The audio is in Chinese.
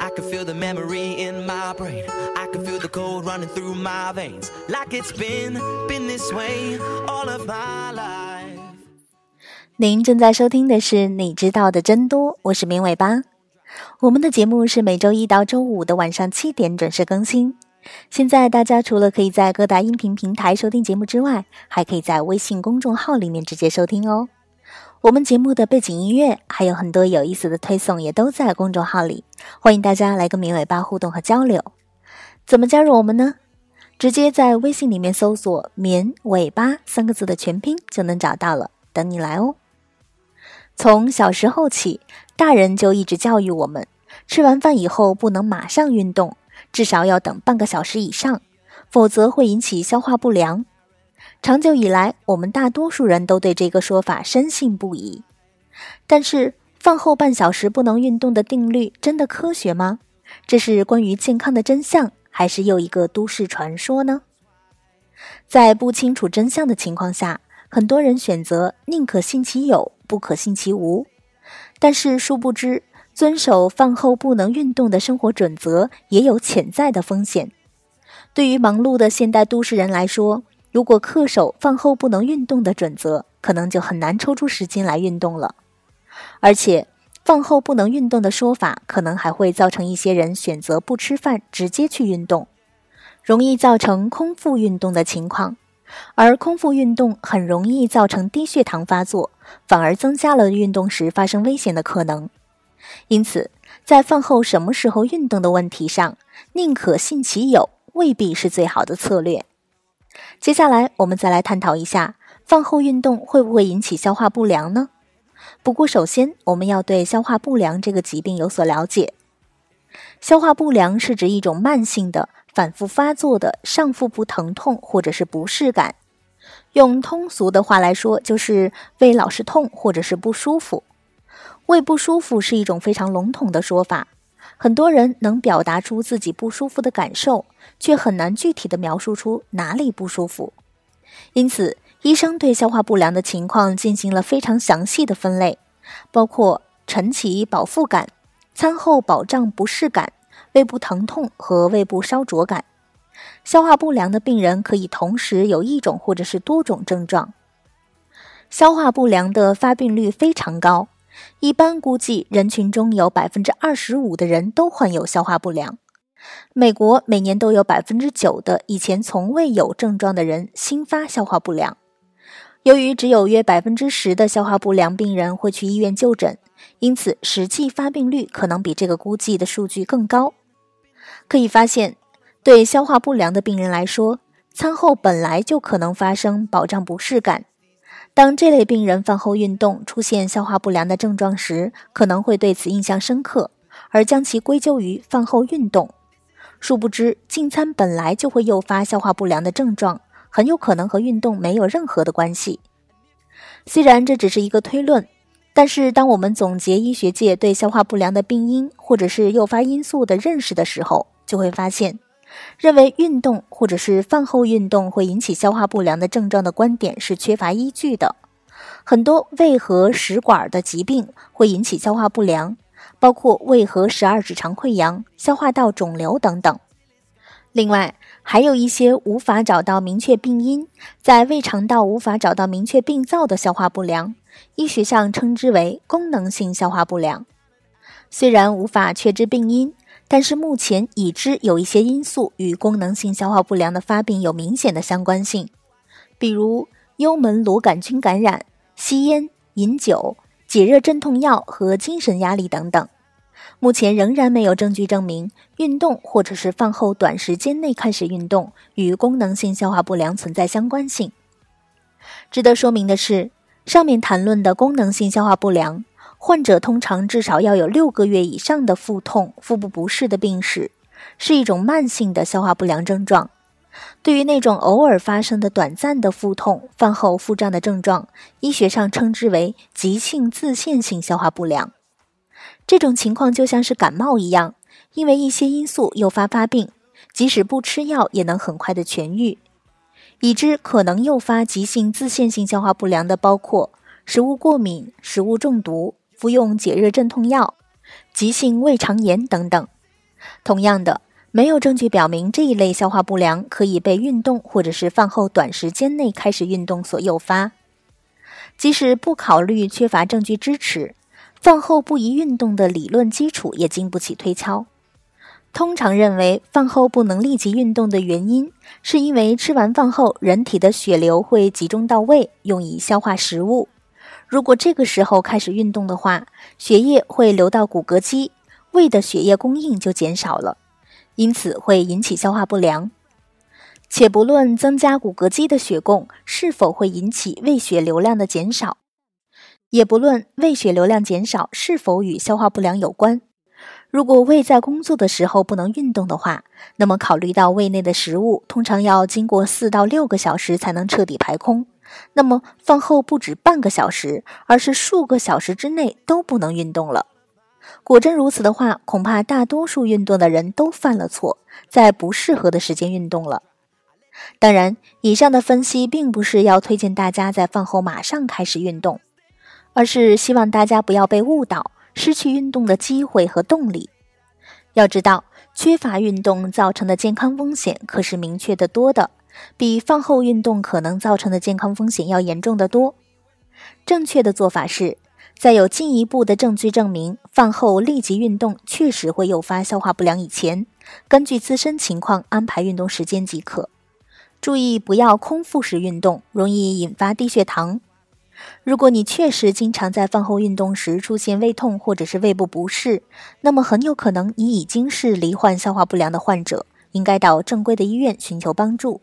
I can feel the memory in my brain. I can feel the cold running through my veins. Like it's been, been this way all of my life. 您正在收听的是《你知道的真多》，我是明尾巴。我们的节目是每周一到周五的晚上七点准时更新。现在大家除了可以在各大音频平台收听节目之外，还可以在微信公众号里面直接收听哦。我们节目的背景音乐还有很多有意思的推送，也都在公众号里，欢迎大家来跟绵尾巴互动和交流。怎么加入我们呢？直接在微信里面搜索“绵尾巴”三个字的全拼就能找到了，等你来哦。从小时候起，大人就一直教育我们，吃完饭以后不能马上运动，至少要等半个小时以上，否则会引起消化不良。长久以来，我们大多数人都对这个说法深信不疑。但是，饭后半小时不能运动的定律真的科学吗？这是关于健康的真相，还是又一个都市传说呢？在不清楚真相的情况下，很多人选择宁可信其有，不可信其无。但是，殊不知，遵守饭后不能运动的生活准则也有潜在的风险。对于忙碌的现代都市人来说，如果恪守饭后不能运动的准则，可能就很难抽出时间来运动了。而且，饭后不能运动的说法，可能还会造成一些人选择不吃饭直接去运动，容易造成空腹运动的情况。而空腹运动很容易造成低血糖发作，反而增加了运动时发生危险的可能。因此，在饭后什么时候运动的问题上，宁可信其有，未必是最好的策略。接下来，我们再来探讨一下饭后运动会不会引起消化不良呢？不过，首先我们要对消化不良这个疾病有所了解。消化不良是指一种慢性的、反复发作的上腹部疼痛或者是不适感。用通俗的话来说，就是胃老是痛或者是不舒服。胃不舒服是一种非常笼统的说法。很多人能表达出自己不舒服的感受，却很难具体的描述出哪里不舒服。因此，医生对消化不良的情况进行了非常详细的分类，包括晨起饱腹感、餐后饱胀不适感、胃部疼痛和胃部烧灼感。消化不良的病人可以同时有一种或者是多种症状。消化不良的发病率非常高。一般估计，人群中有百分之二十五的人都患有消化不良。美国每年都有百分之九的以前从未有症状的人新发消化不良。由于只有约百分之十的消化不良病人会去医院就诊，因此实际发病率可能比这个估计的数据更高。可以发现，对消化不良的病人来说，餐后本来就可能发生饱胀不适感。当这类病人饭后运动出现消化不良的症状时，可能会对此印象深刻，而将其归咎于饭后运动。殊不知，进餐本来就会诱发消化不良的症状，很有可能和运动没有任何的关系。虽然这只是一个推论，但是当我们总结医学界对消化不良的病因或者是诱发因素的认识的时候，就会发现。认为运动或者是饭后运动会引起消化不良的症状的观点是缺乏依据的。很多胃和食管的疾病会引起消化不良，包括胃和十二指肠溃疡、消化道肿瘤等等。另外，还有一些无法找到明确病因，在胃肠道无法找到明确病灶的消化不良，医学上称之为功能性消化不良。虽然无法确知病因。但是目前已知有一些因素与功能性消化不良的发病有明显的相关性，比如幽门螺杆菌感染、吸烟、饮酒、解热镇痛药和精神压力等等。目前仍然没有证据证明运动或者是饭后短时间内开始运动与功能性消化不良存在相关性。值得说明的是，上面谈论的功能性消化不良。患者通常至少要有六个月以上的腹痛、腹部不适的病史，是一种慢性的消化不良症状。对于那种偶尔发生的短暂的腹痛、饭后腹胀的症状，医学上称之为急性自限性消化不良。这种情况就像是感冒一样，因为一些因素诱发发病，即使不吃药也能很快的痊愈。已知可能诱发急性自限性消化不良的包括食物过敏、食物中毒、服用解热镇痛药、急性胃肠炎等等。同样的，没有证据表明这一类消化不良可以被运动或者是饭后短时间内开始运动所诱发。即使不考虑缺乏证据支持，饭后不宜运动的理论基础也经不起推敲。通常认为，饭后不能立即运动的原因，是因为吃完饭后，人体的血流会集中到胃，用以消化食物。如果这个时候开始运动的话，血液会流到骨骼肌，胃的血液供应就减少了，因此会引起消化不良。且不论增加骨骼肌的血供是否会引起胃血流量的减少，也不论胃血流量减少是否与消化不良有关。如果胃在工作的时候不能运动的话，那么考虑到胃内的食物通常要经过四到六个小时才能彻底排空，那么饭后不止半个小时，而是数个小时之内都不能运动了。果真如此的话，恐怕大多数运动的人都犯了错，在不适合的时间运动了。当然，以上的分析并不是要推荐大家在饭后马上开始运动，而是希望大家不要被误导。失去运动的机会和动力。要知道，缺乏运动造成的健康风险可是明确的多的，比饭后运动可能造成的健康风险要严重的多。正确的做法是，在有进一步的证据证明饭后立即运动确实会诱发消化不良以前，根据自身情况安排运动时间即可。注意不要空腹时运动，容易引发低血糖。如果你确实经常在饭后运动时出现胃痛或者是胃部不适，那么很有可能你已经是罹患消化不良的患者，应该到正规的医院寻求帮助。